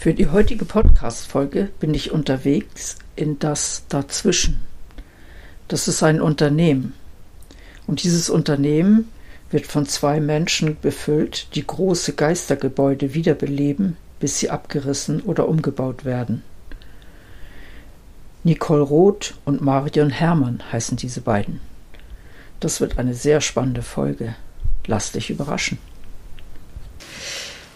Für die heutige Podcast-Folge bin ich unterwegs in das Dazwischen. Das ist ein Unternehmen. Und dieses Unternehmen wird von zwei Menschen befüllt, die große Geistergebäude wiederbeleben, bis sie abgerissen oder umgebaut werden. Nicole Roth und Marion Hermann heißen diese beiden. Das wird eine sehr spannende Folge. Lass dich überraschen.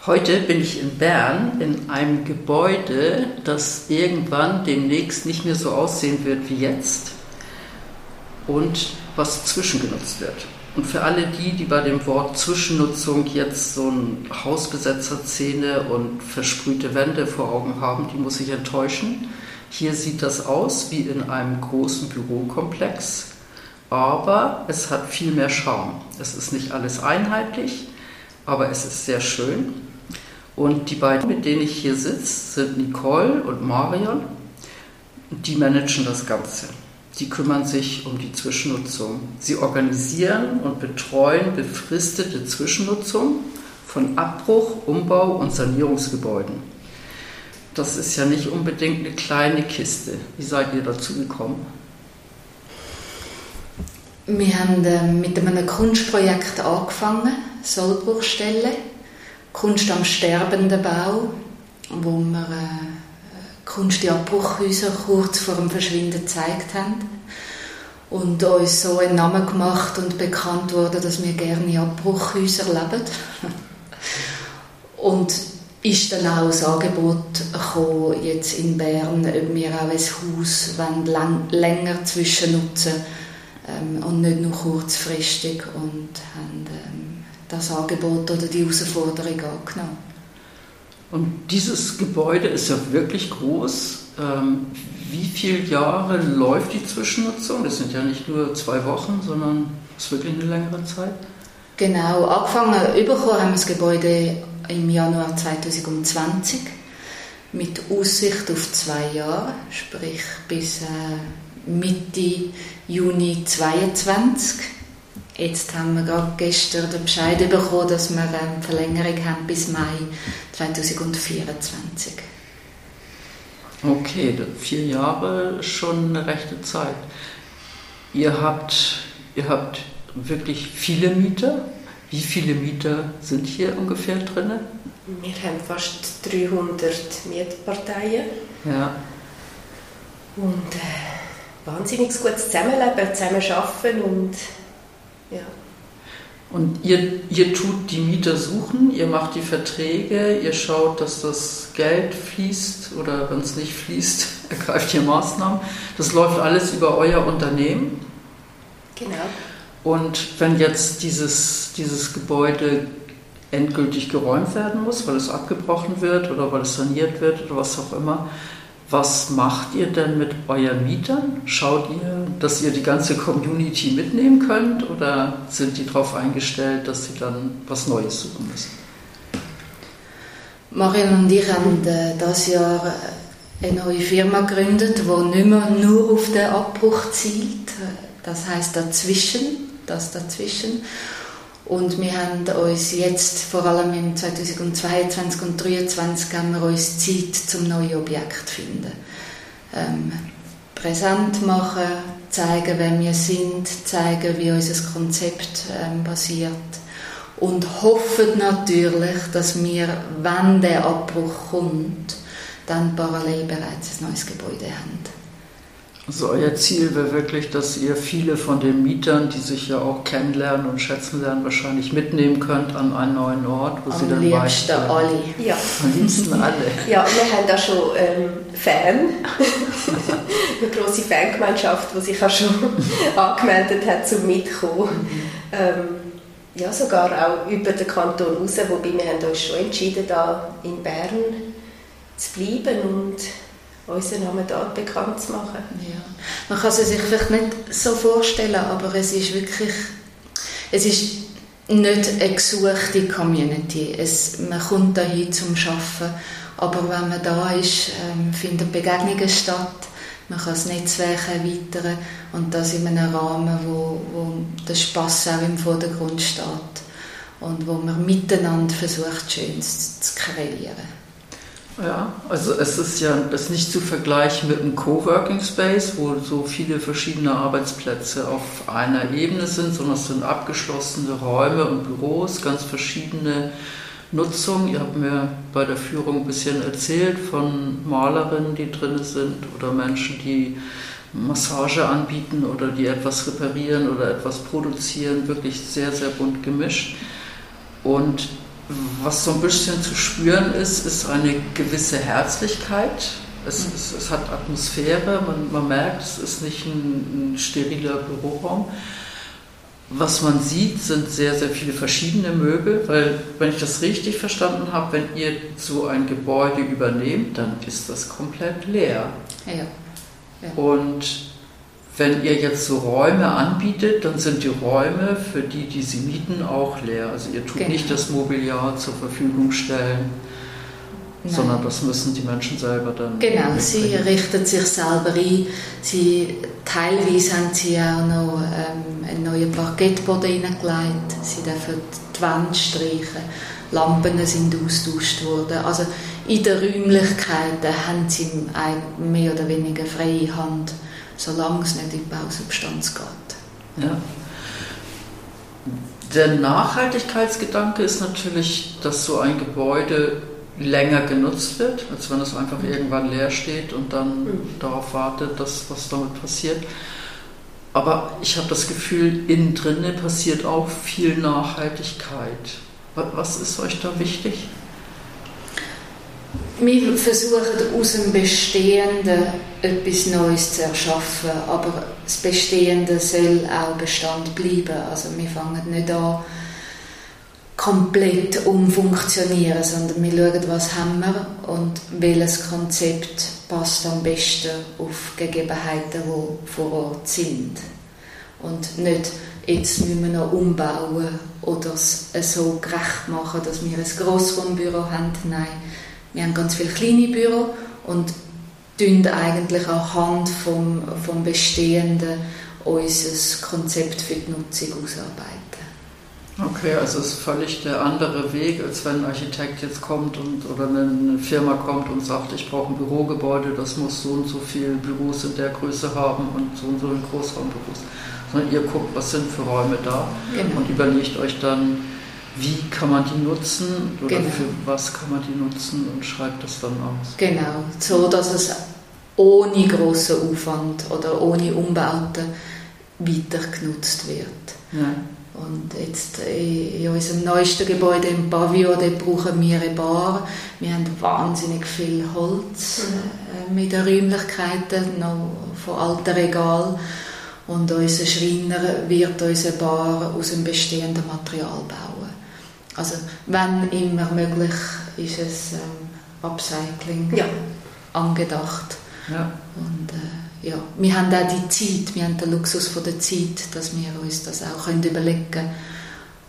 Heute bin ich in Bern in einem Gebäude, das irgendwann demnächst nicht mehr so aussehen wird wie jetzt und was zwischengenutzt wird. Und für alle die, die bei dem Wort Zwischennutzung jetzt so ein Hausbesetzerszene und versprühte Wände vor Augen haben, die muss ich enttäuschen. Hier sieht das aus wie in einem großen Bürokomplex, aber es hat viel mehr Charme. Es ist nicht alles einheitlich, aber es ist sehr schön. Und die beiden, mit denen ich hier sitze, sind Nicole und Marion. Die managen das Ganze. Die kümmern sich um die Zwischennutzung. Sie organisieren und betreuen befristete Zwischennutzung von Abbruch, Umbau und Sanierungsgebäuden. Das ist ja nicht unbedingt eine kleine Kiste. Wie seid ihr dazu gekommen? Wir haben äh, mit einem Kunstprojekt angefangen, Sollbruchstelle Kunst am sterbenden Bau, wo wir äh, Kunst in Abbruchhäuser kurz vor dem Verschwinden gezeigt haben und uns so einen Namen gemacht und bekannt wurde, dass wir gerne in Abbruchhäusern leben. und ist dann auch das Angebot gekommen, jetzt in Bern, ob wir auch ein Haus lang, länger zwischennutzen ähm, und nicht nur kurzfristig und haben ähm, das Angebot oder die Herausforderung angenommen. Und dieses Gebäude ist ja wirklich groß. Ähm, wie viele Jahre läuft die Zwischennutzung? Das sind ja nicht nur zwei Wochen, sondern es ist wirklich eine längere Zeit. Genau, angefangen überkommen haben wir das Gebäude im Januar 2020 mit Aussicht auf zwei Jahre, sprich bis äh, Mitte Juni 2022. Jetzt haben wir gerade gestern den Bescheid bekommen, dass wir eine Verlängerung haben bis Mai 2024. Okay, vier Jahre ist schon eine rechte Zeit. Ihr habt, ihr habt wirklich viele Mieter. Wie viele Mieter sind hier ungefähr drin? Wir haben fast 300 Mietparteien. Ja. Und äh, wahnsinnig gutes Zusammenleben, zusammen arbeiten und ja. Und ihr, ihr tut die Mieter suchen, ihr macht die Verträge, ihr schaut, dass das Geld fließt oder wenn es nicht fließt, ergreift ihr Maßnahmen. Das läuft alles über euer Unternehmen. Genau. Und wenn jetzt dieses, dieses Gebäude endgültig geräumt werden muss, weil es abgebrochen wird oder weil es saniert wird oder was auch immer, was macht ihr denn mit euren Mietern? Schaut ihr, dass ihr die ganze Community mitnehmen könnt oder sind die darauf eingestellt, dass sie dann was Neues suchen müssen? Marion und ich haben äh, dieses Jahr äh, eine neue Firma gegründet, die nicht mehr nur auf den Abbruch zielt, das heißt dazwischen, das dazwischen. Und wir haben uns jetzt, vor allem im 2022 und 2023, haben wir uns Zeit zum neuen Objekt zu finden. Ähm, präsent machen, zeigen, wer wir sind, zeigen, wie unser Konzept ähm, basiert und hoffen natürlich, dass wir, wenn der Abbruch kommt, dann parallel bereits ein neues Gebäude haben. Also euer Ziel wäre wirklich, dass ihr viele von den Mietern, die sich ja auch kennenlernen und schätzen lernen, wahrscheinlich mitnehmen könnt an einen neuen Ort, wo Am sie dann liebsten alle. Ja. Am liebsten alle. Ja, wir haben da schon ähm, Fan, eine große Fangemeinschaft, die sich auch schon angemeldet hat zum Mitkommen. Ähm, ja, sogar auch über den Kanton raus, wobei wir haben uns schon entschieden, da in Bern zu bleiben und unseren Namen dort bekannt zu machen. Ja. Man kann es sich vielleicht nicht so vorstellen, aber es ist wirklich, es ist nicht eine gesuchte Community. Es, man kommt dahin zum Arbeiten, aber wenn man da ist, ähm, finden Begegnungen statt. Man kann das Netzwerk erweitern und das in einem Rahmen, wo, wo der Spaß auch im Vordergrund steht und wo man miteinander versucht, Schönes zu kreieren. Ja, also es ist ja das nicht zu vergleichen mit einem Coworking Space, wo so viele verschiedene Arbeitsplätze auf einer Ebene sind, sondern es sind abgeschlossene Räume und Büros, ganz verschiedene Nutzungen. Ihr habt mir bei der Führung ein bisschen erzählt von Malerinnen, die drin sind oder Menschen, die Massage anbieten oder die etwas reparieren oder etwas produzieren, wirklich sehr, sehr bunt gemischt. Und was so ein bisschen zu spüren ist, ist eine gewisse Herzlichkeit. Es, mhm. es, es hat Atmosphäre, man, man, merkt, es ist nicht ein, ein steriler Büroraum. Was man sieht, sind sehr, sehr viele verschiedene Möbel, weil, wenn ich das richtig verstanden habe, wenn ihr so ein Gebäude übernehmt, dann ist das komplett leer. Ja. ja. Und wenn ihr jetzt so Räume anbietet, dann sind die Räume für die, die sie mieten, auch leer. Also ihr tut genau. nicht das Mobiliar zur Verfügung stellen, Nein. sondern das müssen die Menschen selber dann. Genau, mitbringen. sie richten sich selber ein. Sie, teilweise haben sie auch noch ähm, einen neuen Parkettboden hineingelegt. Sie dürfen die Wände streichen. Lampen sind austauscht worden. Also in den Räumlichkeiten haben sie mehr oder weniger freie Hand solange es nicht in Bausubstanz geht. Ja. Der Nachhaltigkeitsgedanke ist natürlich, dass so ein Gebäude länger genutzt wird, als wenn es einfach irgendwann leer steht und dann mhm. darauf wartet, dass was damit passiert. Aber ich habe das Gefühl, innen drinne passiert auch viel Nachhaltigkeit. Was ist euch da wichtig? Wir versuchen aus dem Bestehenden etwas Neues zu erschaffen, aber das Bestehende soll auch Bestand bleiben. Also wir fangen nicht an, komplett umfunktionieren, sondern wir schauen, was haben wir und welches Konzept passt am besten auf Gegebenheiten, die vor Ort sind. Und nicht, jetzt müssen wir noch umbauen oder es so gerecht machen, dass wir ein Grossraumbüro haben. Nein, wir haben ganz viele kleine Büros und tun eigentlich anhand vom, vom Bestehenden unser Konzept für die Nutzung ausarbeiten. Okay, also es ist völlig der andere Weg, als wenn ein Architekt jetzt kommt und, oder eine Firma kommt und sagt, ich brauche ein Bürogebäude, das muss so und so viele Büros in der Größe haben und so und so ein Großraumbüros. Sondern ihr guckt, was sind für Räume da genau. und überlegt euch dann, wie kann man die nutzen oder genau. für was kann man die nutzen und schreibt das dann aus. Genau, so dass es ohne großen Aufwand oder ohne Umbauten weiter genutzt wird. Ja. Und jetzt in unserem neuesten Gebäude im Pavillon, dort brauchen wir eine Bar. Wir haben wahnsinnig viel Holz mhm. mit den Räumlichkeiten, noch von alten Regalen. Und unser Schreiner wird unsere Bar aus dem bestehenden Material bauen. Also wenn immer möglich ist es ähm, Upcycling ja. angedacht. Ja. Und äh, ja, wir haben auch die Zeit, wir haben den Luxus von der Zeit, dass wir uns das auch können überlegen können.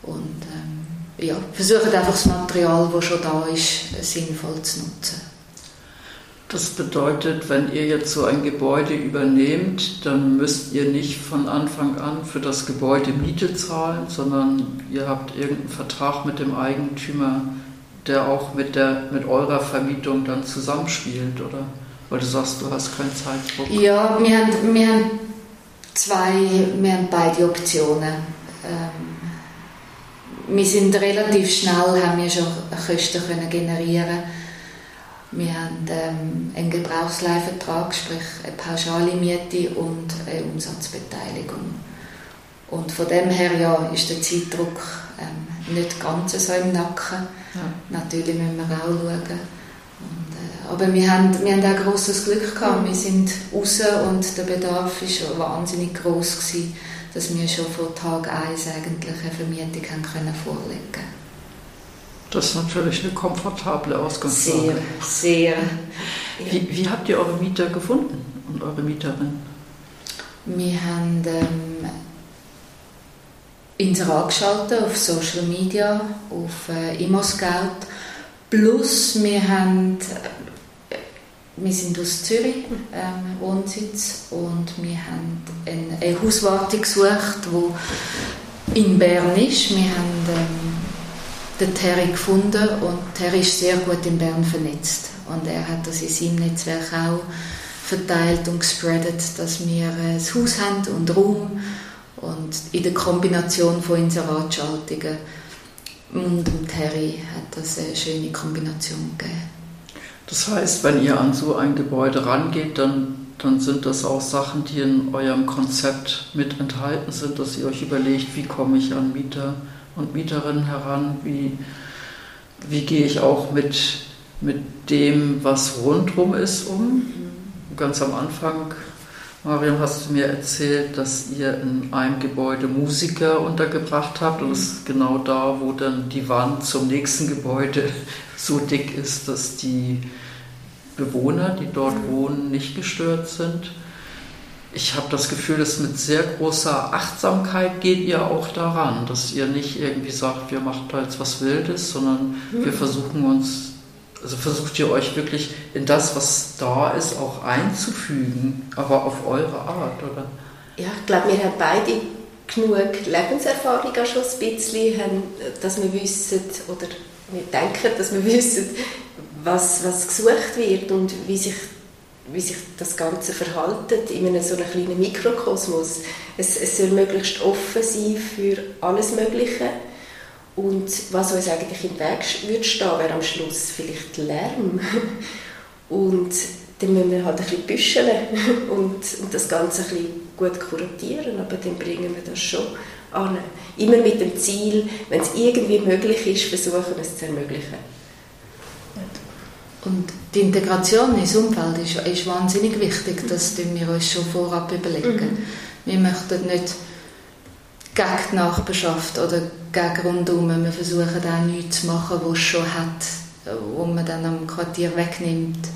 Und ähm, ja, versuchen einfach das Material, das schon da ist, sinnvoll zu nutzen. Das bedeutet, wenn ihr jetzt so ein Gebäude übernehmt, dann müsst ihr nicht von Anfang an für das Gebäude Miete zahlen, sondern ihr habt irgendeinen Vertrag mit dem Eigentümer, der auch mit, der, mit eurer Vermietung dann zusammenspielt, oder? Weil du sagst, du hast keinen Zeitdruck. Ja, wir haben, wir haben zwei, wir haben beide Optionen. Ähm, wir sind relativ schnell, haben wir schon Kosten können generieren wir haben ähm, einen Gebrauchsleihvertrag, sprich eine pauschale Miete und eine Umsatzbeteiligung. Und von dem her ja, ist der Zeitdruck ähm, nicht ganz so im Nacken. Ja. Natürlich müssen wir auch schauen. Und, äh, aber wir haben, wir haben auch großes Glück gehabt. Wir sind raus und der Bedarf war wahnsinnig groß gewesen, dass wir schon von Tag 1 eigentlich eine Vermietung haben können vorlegen Das ist natürlich eine komfortable Ausgangslage. Sehr, sehr. Wie, wie habt ihr eure Mieter gefunden und eure Mieterin? Wir haben ähm, Inserat geschaltet auf Social Media, auf äh, ImmoScout. Plus wir haben äh, wir sind aus Zürich, ähm, Wohnsitz, und wir haben eine, eine Hauswarte gesucht, die in Bern ist. Wir haben ähm, den Terry gefunden und Terry ist sehr gut in Bern vernetzt. Und er hat das in seinem Netzwerk auch verteilt und gespreadet, dass wir ein Haus haben und Raum und in der Kombination von Inseratschaltungen und dem Terry hat das eine schöne Kombination gegeben. Das heißt, wenn ihr an so ein Gebäude rangeht, dann, dann sind das auch Sachen, die in eurem Konzept mit enthalten sind, dass ihr euch überlegt, wie komme ich an Mieter und Mieterinnen heran, wie, wie gehe ich auch mit, mit dem, was rundherum ist, um. Ganz am Anfang, Marion, hast du mir erzählt, dass ihr in einem Gebäude Musiker untergebracht habt und das ist genau da, wo dann die Wand zum nächsten Gebäude so dick ist, dass die Bewohner, die dort wohnen, nicht gestört sind. Ich habe das Gefühl, dass mit sehr großer Achtsamkeit geht ihr auch daran, dass ihr nicht irgendwie sagt, wir machen da jetzt was Wildes, sondern wir versuchen uns, also versucht ihr euch wirklich in das, was da ist, auch einzufügen, aber auf eure Art, oder? Ja, ich glaube, wir haben beide genug Lebenserfahrung auch schon ein bisschen, haben, dass wir wissen, oder wir denken, dass wir wissen, was, was gesucht wird und wie sich, wie sich das Ganze verhaltet in einem so einem kleinen Mikrokosmos. Es, es soll möglichst offen sein für alles Mögliche. Und was uns eigentlich im Weg würde stehen, wäre am Schluss vielleicht Lärm. Und dann müssen wir halt ein bisschen büscheln und, und das Ganze ein bisschen gut kuratieren, aber dann bringen wir das schon an. Immer mit dem Ziel, wenn es irgendwie möglich ist, versuchen es zu ermöglichen. Und die Integration ins Umfeld ist, ist wahnsinnig wichtig, das tun wir uns schon vorab überlegen. Mhm. Wir möchten nicht gegen die Nachbarschaft oder gegen rundum, wir versuchen auch nichts zu machen, was es schon hat, wo man dann am Quartier wegnimmt,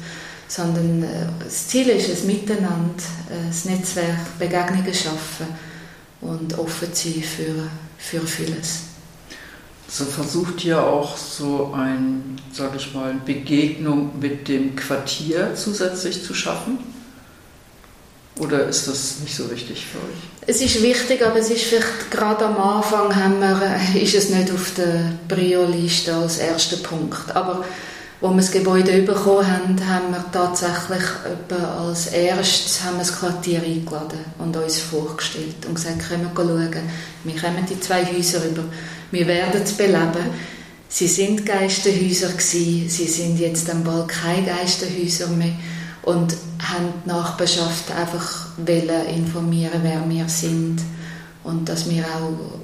sondern äh, das Ziel ist ein Miteinander, ein Netzwerk, Begegnungen schaffen und offen sein für, für vieles. So versucht ihr auch so ein, sage ich mal, Begegnung mit dem Quartier zusätzlich zu schaffen? Oder ist das nicht so wichtig für euch? Es ist wichtig, aber es ist vielleicht gerade am Anfang haben wir, äh, ist es nicht auf der Prio-Liste als erster Punkt. Aber als wir das Gebäude bekommen haben, haben wir tatsächlich als erstes haben wir das Quartier eingeladen und uns vorgestellt und gesagt, können wir schauen. Wir kommen die zwei Häuser über. Wir werden es beleben. Sie sind Geisterhäuser gewesen, sie sind jetzt dann bald keine Geisterhäuser mehr und haben die Nachbarschaft einfach informieren, wer wir sind und dass wir auch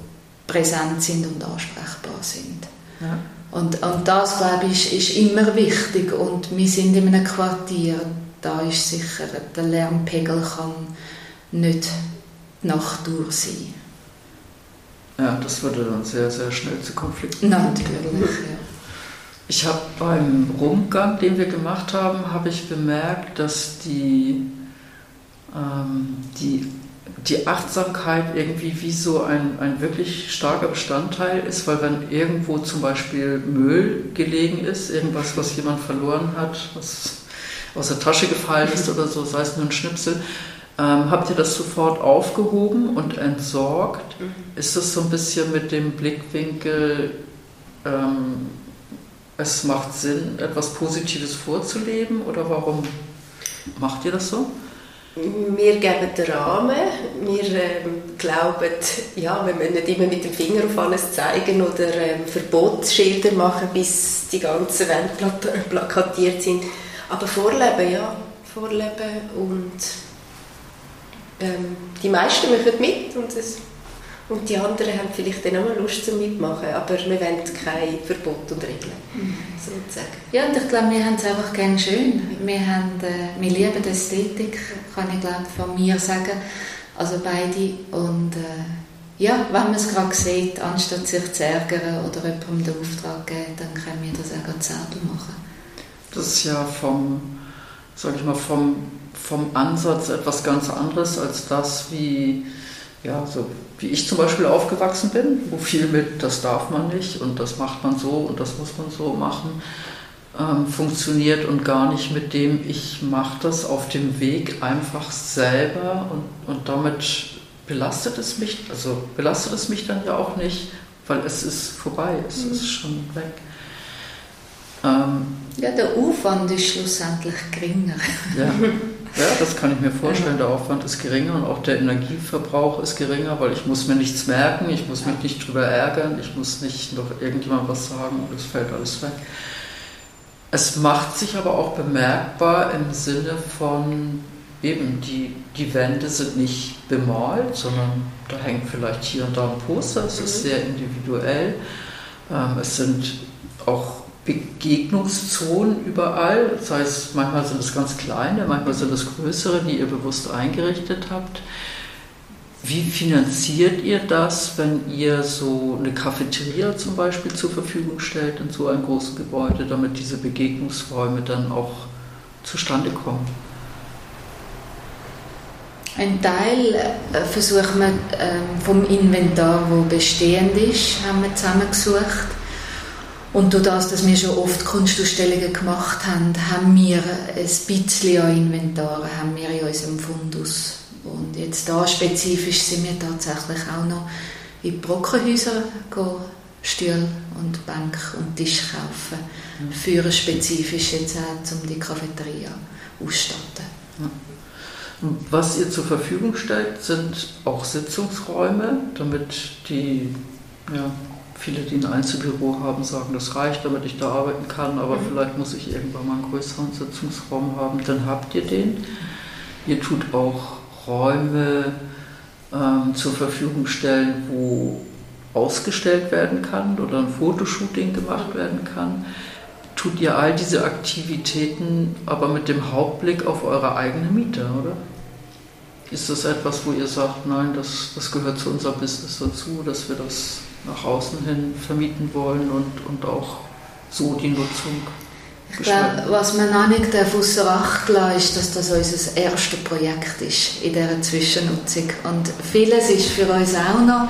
präsent sind und ansprechbar sind. Ja. Und, und das, glaube ich, ist, ist immer wichtig. Und wir sind in einem Quartier, da ist sicher, der Lärmpegel kann nicht die Nacht durch sein. Ja, das würde dann sehr, sehr schnell zu Konflikten führen. Natürlich, ja. Ich habe beim Rundgang, den wir gemacht haben, habe ich bemerkt, dass die, ähm, die die Achtsamkeit irgendwie wie so ein, ein wirklich starker Bestandteil ist, weil wenn irgendwo zum Beispiel Müll gelegen ist, irgendwas, was jemand verloren hat, was aus der Tasche gefallen ist oder so, sei es nur ein Schnipsel, ähm, habt ihr das sofort aufgehoben und entsorgt? Mhm. Ist das so ein bisschen mit dem Blickwinkel, ähm, es macht Sinn, etwas Positives vorzuleben oder warum macht ihr das so? Wir geben den Rahmen. Wir ähm, glauben, ja, wir müssen nicht immer mit dem Finger auf alles zeigen oder ähm, Verbotsschilder machen, bis die ganzen Wände plakatiert sind. Aber vorleben, ja, vorleben und ähm, die meisten machen mit und es und die anderen haben vielleicht dann auch mal Lust zum Mitmachen, aber wir wollen kein Verbot und Regeln, mhm. sozusagen. Ja, und ich glaube, wir haben es einfach gerne schön. Wir, haben, äh, wir lieben die Ästhetik, kann ich glaube von mir sagen, also beide. Und äh, ja, wenn man es gerade sieht, anstatt sich zu ärgern oder jemandem den Auftrag geben, dann können wir das auch selber machen. Das ist ja vom, sag ich mal, vom, vom Ansatz etwas ganz anderes als das, wie, ja, so wie ich zum Beispiel aufgewachsen bin, wo viel mit, das darf man nicht und das macht man so und das muss man so machen, ähm, funktioniert und gar nicht mit dem, ich mache das auf dem Weg einfach selber und, und damit belastet es mich, also belastet es mich dann ja auch nicht, weil es ist vorbei, es mhm. ist schon weg. Ähm, ja, der Aufwand ist schlussendlich geringer. Ja. ja, das kann ich mir vorstellen. Der Aufwand ist geringer und auch der Energieverbrauch ist geringer, weil ich muss mir nichts merken, ich muss mich nicht drüber ärgern, ich muss nicht noch irgendjemand was sagen und es fällt alles weg. Es macht sich aber auch bemerkbar im Sinne von eben, die, die Wände sind nicht bemalt, sondern da hängt vielleicht hier und da ein Poster, es ist mhm. sehr individuell. Ähm, es sind auch Begegnungszonen überall, das heißt, manchmal sind es ganz kleine, manchmal sind es größere, die ihr bewusst eingerichtet habt. Wie finanziert ihr das, wenn ihr so eine Cafeteria zum Beispiel zur Verfügung stellt in so einem großen Gebäude, damit diese Begegnungsräume dann auch zustande kommen? Ein Teil äh, versuchen wir äh, vom Inventar, wo bestehend ist, haben wir zusammengesucht. Und durch das, dass wir schon oft Kunstausstellungen gemacht haben, haben wir ein bisschen an Inventar haben wir in unserem Fundus. Und jetzt da spezifisch sind wir tatsächlich auch noch in Brockenhäuser Stühle und Bank und Tisch kaufen. Mhm. Für spezifisch jetzt auch, um die Cafeteria auszustatten. Ja. Was ihr zur Verfügung stellt, sind auch Sitzungsräume, damit die, ja, viele, die ein Einzelbüro haben, sagen, das reicht, damit ich da arbeiten kann, aber mhm. vielleicht muss ich irgendwann mal einen größeren Sitzungsraum haben. Dann habt ihr den. Ihr tut auch Räume ähm, zur Verfügung stellen, wo ausgestellt werden kann oder ein Fotoshooting gemacht werden kann tut ihr all diese Aktivitäten aber mit dem Hauptblick auf eure eigene Miete, oder? Ist das etwas, wo ihr sagt, nein, das, das gehört zu unserem Business dazu, dass wir das nach außen hin vermieten wollen und, und auch so die Nutzung ich glaube, was man auch nicht außer Acht lassen ist, dass das unser erstes Projekt ist in dieser Zwischennutzung. Und vieles ist für uns auch noch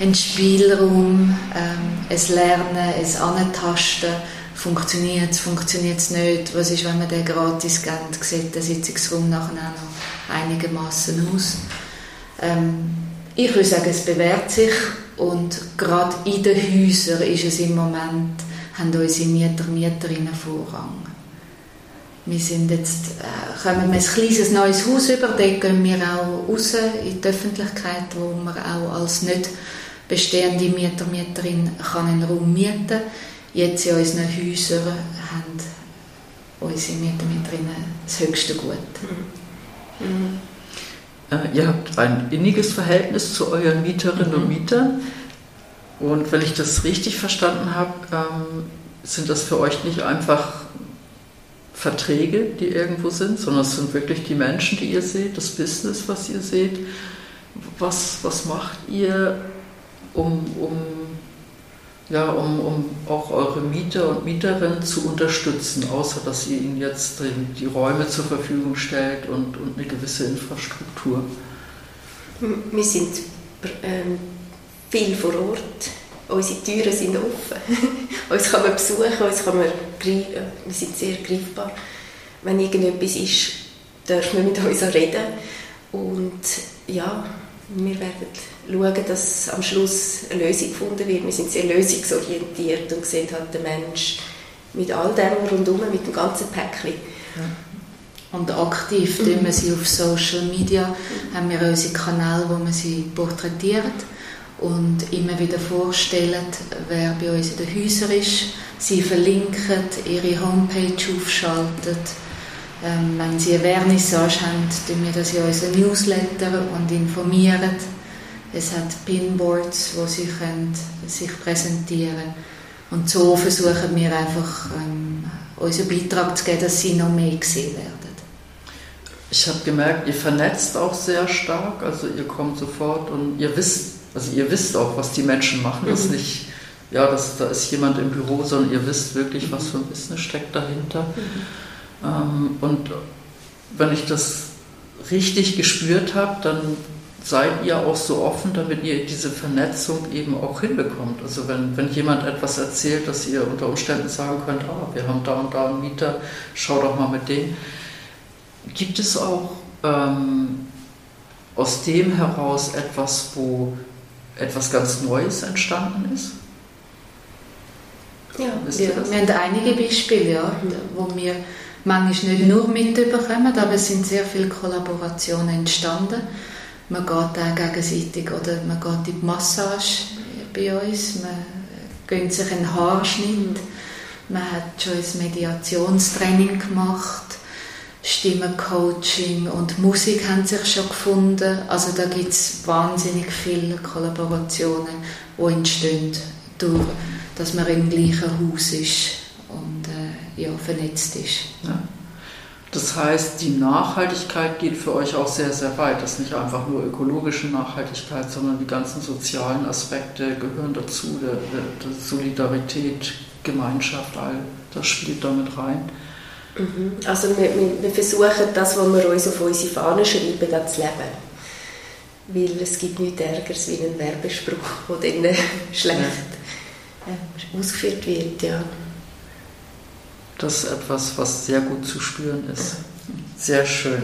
ein Spielraum, ähm, ein Lernen, ein Antasten, funktioniert es, funktioniert es nicht, was ist, wenn man den gratis gibt, sieht der Sitzungsraum nachher auch noch einigermaßen aus. Ähm, ich würde sagen, es bewährt sich und gerade in den Häusern ist es im Moment, haben unsere Mieter, Mieterinnen Vorrang. Wir sind jetzt, äh, kommen wir ein kleines neues Haus über, dort gehen wir auch raus in die Öffentlichkeit, wo man auch als nicht bestehende Mieter, Mieterin kann einen Raum mieten kann jetzt in unseren Häusern haben unsere Mieterinnen das höchste Gut. Mhm. Mhm. Äh, ihr habt ein inniges Verhältnis zu euren Mieterinnen mhm. und Mietern. Und wenn ich das richtig verstanden habe, ähm, sind das für euch nicht einfach Verträge, die irgendwo sind, sondern es sind wirklich die Menschen, die ihr seht, das Business, was ihr seht. Was, was macht ihr, um, um ja, um, um auch eure Mieter und Mieterinnen zu unterstützen, außer dass ihr ihnen jetzt die, Räume zur Verfügung stellt und, und eine gewisse Infrastruktur? Wir sind ähm, viel vor Ort. Unsere Türen sind offen. uns kann man besuchen, uns kann man wir sind sehr greifbar. Wenn irgendetwas ist, dürfen wir mit uns reden. Und ja, wir werden schauen, dass am Schluss eine Lösung gefunden wird. Wir sind sehr lösungsorientiert und sehen halt den Mensch mit all dem rundherum, mit dem ganzen Päckchen. Ja. Und aktiv mhm. wir sie auf Social Media, haben wir unsere Kanäle, wo wir sie porträtieren und immer wieder vorstellen, wer bei uns in den Häusern ist. Sie verlinken, ihre Homepage aufschalten ähm, wenn Sie eine Vernissage haben, tun wir das in unseren Newsletter und informieren. Es hat Pinboards, wo Sie können sich präsentieren können. Und so versuchen wir einfach, ähm, unseren Beitrag zu geben, dass Sie noch mehr gesehen werden. Ich habe gemerkt, ihr vernetzt auch sehr stark, also ihr kommt sofort und ihr wisst also ihr wisst auch, was die Menschen machen, mhm. das ist nicht, ja, das, da ist jemand im Büro, sondern ihr wisst wirklich, was für ein Business steckt dahinter. Mhm. Ähm, und wenn ich das richtig gespürt habe, dann seid ihr auch so offen, damit ihr diese Vernetzung eben auch hinbekommt. Also wenn, wenn jemand etwas erzählt, dass ihr unter Umständen sagen könnt, ah, wir haben da und da einen Mieter, schau doch mal mit dem. Gibt es auch ähm, aus dem heraus etwas, wo etwas ganz Neues entstanden ist? Ja, wir, wir haben einige Beispiele, ja, wo wir manchmal nicht nur mitbekommen, aber es sind sehr viele Kollaborationen entstanden. Man geht auch gegenseitig oder man geht in die Massage bei uns, man gönnt sich einen Haarschnitt, man hat schon ein Mediationstraining gemacht, Stimmencoaching und Musik haben sich schon gefunden. Also da gibt es wahnsinnig viele Kollaborationen, die entstehen, durch, dass man im gleichen Haus ist ja, vernetzt ist. Ja. Das heißt, die Nachhaltigkeit geht für euch auch sehr, sehr weit. Das ist nicht einfach nur ökologische Nachhaltigkeit, sondern die ganzen sozialen Aspekte gehören dazu. Der, der, der Solidarität, Gemeinschaft, all das spielt damit rein. Mhm. Also wir, wir, versuchen das, was wir uns auf unsere Fahne schreiben, das zu leben. Weil es gibt nichts Ärgeres wie ein Werbespruch, der dann schlecht ja. ausgeführt wird. Ja. Das ist etwas, was sehr gut zu spüren ist. Sehr schön.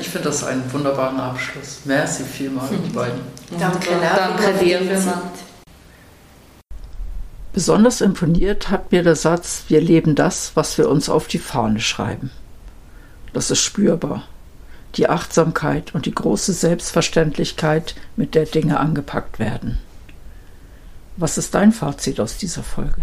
Ich finde das einen wunderbaren Abschluss. Merci vielmal, die beiden. Danke, danke dir vielmals. Besonders imponiert hat mir der Satz, wir leben das, was wir uns auf die Fahne schreiben. Das ist spürbar. Die Achtsamkeit und die große Selbstverständlichkeit, mit der Dinge angepackt werden. Was ist dein Fazit aus dieser Folge?